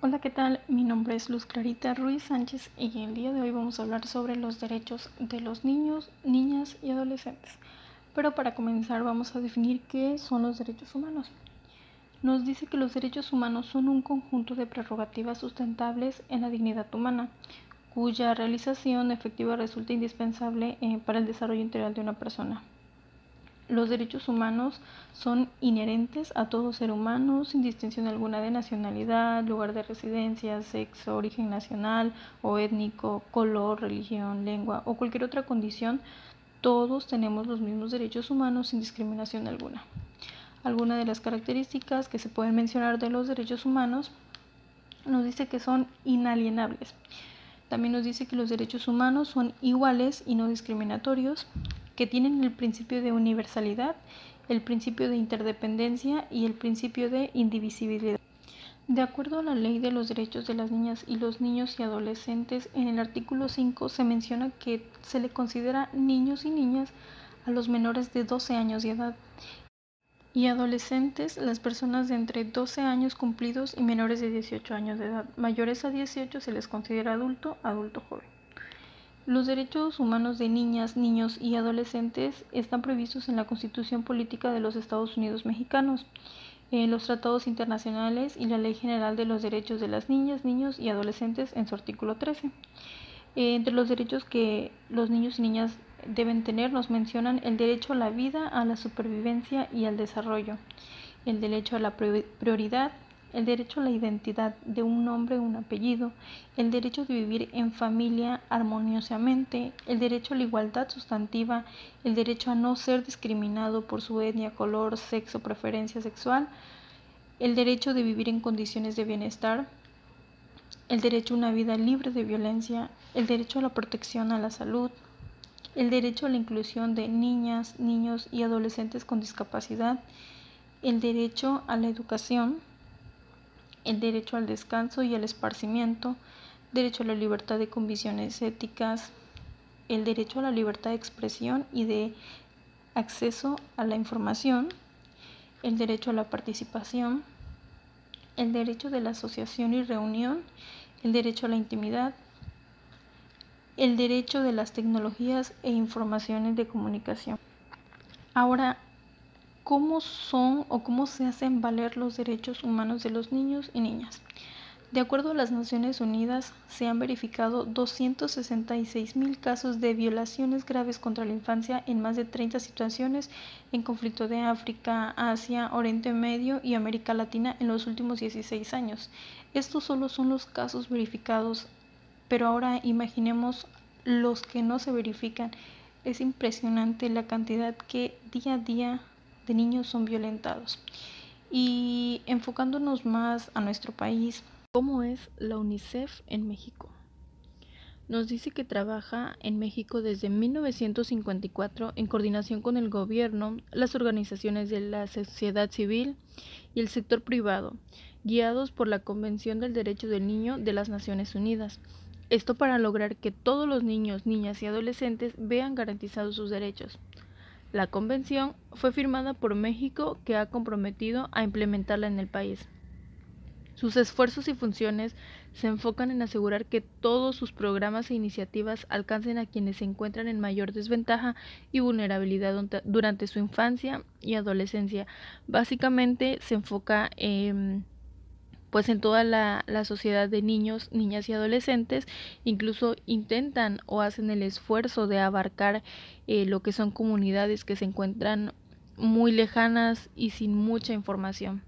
Hola, ¿qué tal? Mi nombre es Luz Clarita Ruiz Sánchez y el día de hoy vamos a hablar sobre los derechos de los niños, niñas y adolescentes. Pero para comenzar vamos a definir qué son los derechos humanos. Nos dice que los derechos humanos son un conjunto de prerrogativas sustentables en la dignidad humana, cuya realización efectiva resulta indispensable eh, para el desarrollo integral de una persona. Los derechos humanos son inherentes a todo ser humano sin distinción alguna de nacionalidad, lugar de residencia, sexo, origen nacional o étnico, color, religión, lengua o cualquier otra condición. Todos tenemos los mismos derechos humanos sin discriminación alguna. Algunas de las características que se pueden mencionar de los derechos humanos nos dice que son inalienables. También nos dice que los derechos humanos son iguales y no discriminatorios, que tienen el principio de universalidad, el principio de interdependencia y el principio de indivisibilidad. De acuerdo a la Ley de los Derechos de las Niñas y los Niños y Adolescentes, en el artículo 5 se menciona que se le considera niños y niñas a los menores de 12 años de edad y adolescentes las personas de entre 12 años cumplidos y menores de 18 años de edad. Mayores a 18 se les considera adulto, adulto joven. Los derechos humanos de niñas, niños y adolescentes están previstos en la Constitución Política de los Estados Unidos Mexicanos, en los tratados internacionales y la Ley General de los Derechos de las Niñas, Niños y Adolescentes en su artículo 13. Eh, entre los derechos que los niños y niñas deben tener nos mencionan el derecho a la vida, a la supervivencia y al desarrollo, el derecho a la prioridad, el derecho a la identidad de un nombre o un apellido, el derecho de vivir en familia armoniosamente, el derecho a la igualdad sustantiva, el derecho a no ser discriminado por su etnia, color, sexo, preferencia sexual, el derecho de vivir en condiciones de bienestar, el derecho a una vida libre de violencia, el derecho a la protección a la salud, el derecho a la inclusión de niñas, niños y adolescentes con discapacidad, el derecho a la educación, el derecho al descanso y al esparcimiento, derecho a la libertad de convicciones éticas, el derecho a la libertad de expresión y de acceso a la información, el derecho a la participación, el derecho de la asociación y reunión, el derecho a la intimidad, el derecho de las tecnologías e informaciones de comunicación. Ahora, cómo son o cómo se hacen valer los derechos humanos de los niños y niñas. De acuerdo a las Naciones Unidas, se han verificado 266 mil casos de violaciones graves contra la infancia en más de 30 situaciones en conflicto de África, Asia, Oriente Medio y América Latina en los últimos 16 años. Estos solo son los casos verificados, pero ahora imaginemos los que no se verifican. Es impresionante la cantidad que día a día de niños son violentados. Y enfocándonos más a nuestro país, ¿cómo es la UNICEF en México? Nos dice que trabaja en México desde 1954 en coordinación con el gobierno, las organizaciones de la sociedad civil y el sector privado, guiados por la Convención del Derecho del Niño de las Naciones Unidas. Esto para lograr que todos los niños, niñas y adolescentes vean garantizados sus derechos. La convención fue firmada por México que ha comprometido a implementarla en el país. Sus esfuerzos y funciones se enfocan en asegurar que todos sus programas e iniciativas alcancen a quienes se encuentran en mayor desventaja y vulnerabilidad durante su infancia y adolescencia. Básicamente se enfoca en pues en toda la, sociedad de niños, niñas y adolescentes, incluso intentan o hacen el esfuerzo de abarcar eh, lo que son comunidades que se encuentran muy lejanas y sin mucha información.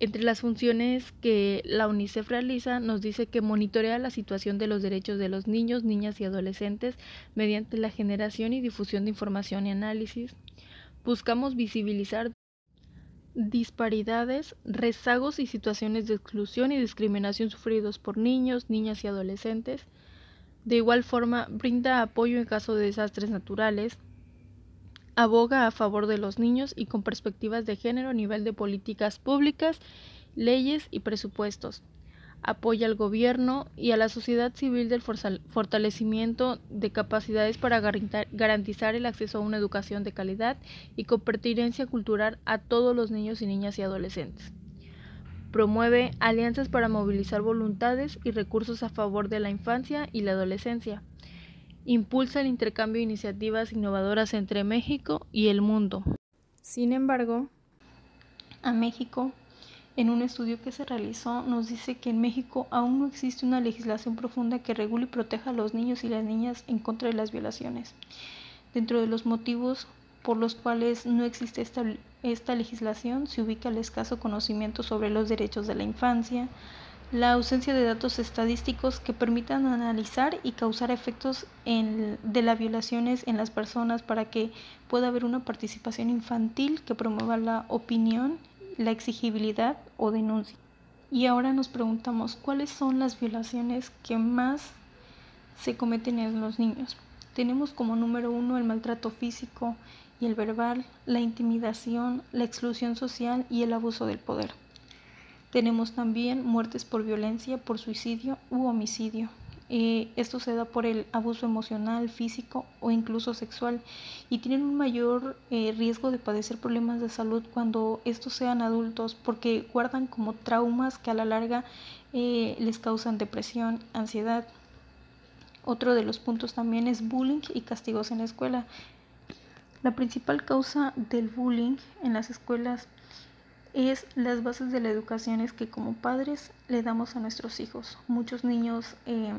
Entre las funciones que la UNICEF realiza, nos dice que monitorea la situación de los derechos de los niños, niñas y adolescentes mediante la generación y difusión de información y análisis. Buscamos visibilizar disparidades, rezagos y situaciones de exclusión y discriminación sufridos por niños, niñas y adolescentes. De igual forma, brinda apoyo en caso de desastres naturales, aboga a favor de los niños y con perspectivas de género a nivel de políticas públicas, leyes y presupuestos apoya al gobierno y a la sociedad civil del fortalecimiento de capacidades para garantizar el acceso a una educación de calidad y con pertinencia cultural a todos los niños y niñas y adolescentes. Promueve alianzas para movilizar voluntades y recursos a favor de la infancia y la adolescencia. Impulsa el intercambio de iniciativas innovadoras entre México y el mundo. Sin embargo, a México, en un estudio que se realizó, nos dice que en México aún no existe una legislación profunda que regule y proteja a los niños y las niñas en contra de las violaciones. Dentro de los motivos por los cuales no existe esta, legislación se ubica el escaso conocimiento sobre los derechos de la infancia, la ausencia de datos estadísticos que permitan analizar y causar efectos de las violaciones en las personas para que pueda haber una participación infantil que promueva la opinión, la exigibilidad o denuncia. Y ahora nos preguntamos cuáles son las violaciones que más se cometen en los niños. Tenemos como número uno el maltrato físico, y el verbal, la intimidación, la exclusión social y el abuso del poder. Tenemos también muertes por violencia, por suicidio u homicidio. Eh, esto se da por el abuso emocional, físico o incluso sexual y tienen un mayor eh, riesgo de padecer problemas de salud cuando estos sean adultos porque guardan como traumas que a la larga eh, les causan depresión, ansiedad. Otro de los puntos también es bullying y castigos en la escuela. La principal causa del bullying en las escuelas es las bases de la educación es que como padres le damos a nuestros hijos. Muchos niños eh,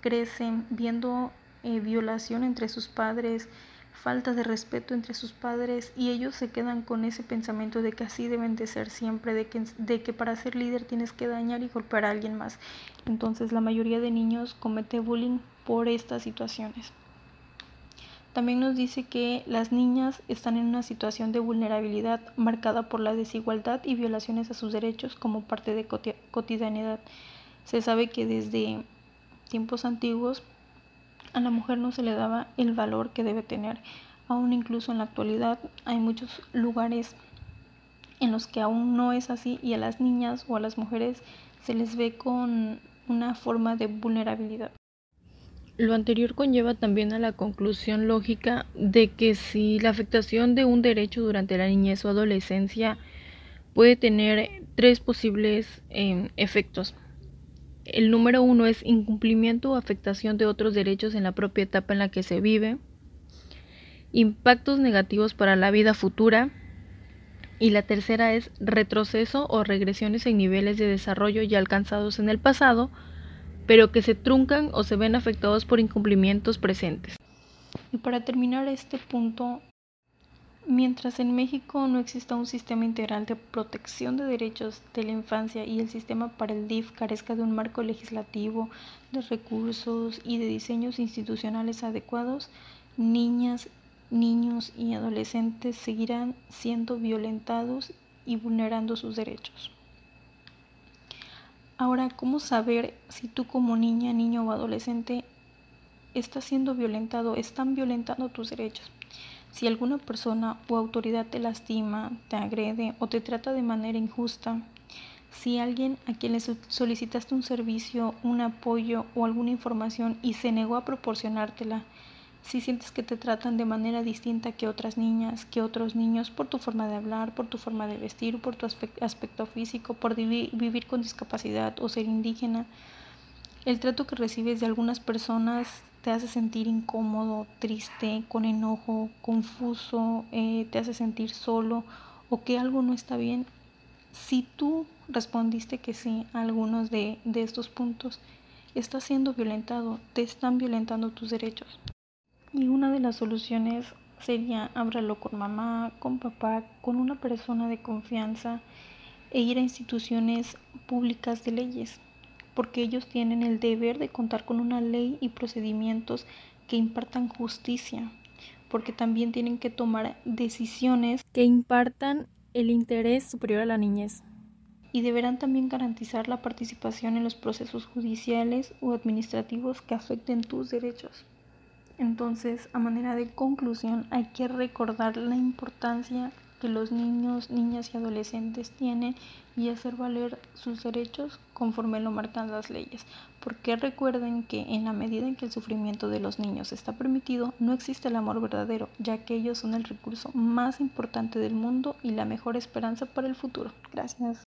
crecen viendo eh, violación entre sus padres, falta de respeto entre sus padres y ellos se quedan con ese pensamiento de que así deben de ser siempre, de que, de que para ser líder tienes que dañar y golpear a alguien más. Entonces la mayoría de niños comete bullying por estas situaciones. También nos dice que las niñas están en una situación de vulnerabilidad marcada por la desigualdad y violaciones a sus derechos como parte de cotidianidad. Se sabe que desde tiempos antiguos a la mujer no se le daba el valor que debe tener. Aún incluso en la actualidad hay muchos lugares en los que aún no es así y a las niñas o a las mujeres se les ve con una forma de vulnerabilidad. Lo anterior conlleva también a la conclusión lógica de que si la afectación de un derecho durante la niñez o adolescencia puede tener tres posibles em, efectos. El número uno es incumplimiento o afectación de otros derechos en la propia etapa en la que se vive, impactos negativos para la vida futura y la tercera es retroceso o regresiones en niveles de desarrollo ya alcanzados en el pasado pero que se truncan o se ven afectados por incumplimientos presentes. Y para terminar este punto, mientras en México no exista un sistema integral de protección de derechos de la infancia y el sistema para el DIF carezca de un marco legislativo, de recursos y de diseños institucionales adecuados, niñas, niños y adolescentes seguirán siendo violentados y vulnerando sus derechos. Ahora, ¿cómo saber si tú como niña, niño o adolescente estás siendo violentado, están violentando tus derechos? Si alguna persona o autoridad te lastima, te agrede o te trata de manera injusta, si alguien a quien le solicitaste un servicio, un apoyo o alguna información y se negó a proporcionártela, si sientes que te tratan de manera distinta que otras niñas, que otros niños, por tu forma de hablar, por tu forma de vestir, por tu aspecto físico, por vivir con discapacidad o ser indígena, el trato que recibes de algunas personas te hace sentir incómodo, triste, con enojo, confuso, eh, te hace sentir solo o que algo no está bien. Si tú respondiste que sí a algunos de, de estos puntos, estás siendo violentado, te están violentando tus derechos. Y una de las soluciones sería háblalo con mamá, con papá, con una persona de confianza e ir a instituciones públicas de leyes, porque ellos tienen el deber de contar con una ley y procedimientos que impartan justicia, porque también tienen que tomar decisiones que impartan el interés superior a la niñez. Y deberán también garantizar la participación en los procesos judiciales o administrativos que afecten tus derechos. Entonces, a manera de conclusión, hay que recordar la importancia que los niños, niñas y adolescentes tienen y hacer valer sus derechos conforme lo marcan las leyes. Porque recuerden que en la medida en que el sufrimiento de los niños está permitido, no existe el amor verdadero, ya que ellos son el recurso más importante del mundo y la mejor esperanza para el futuro. Gracias.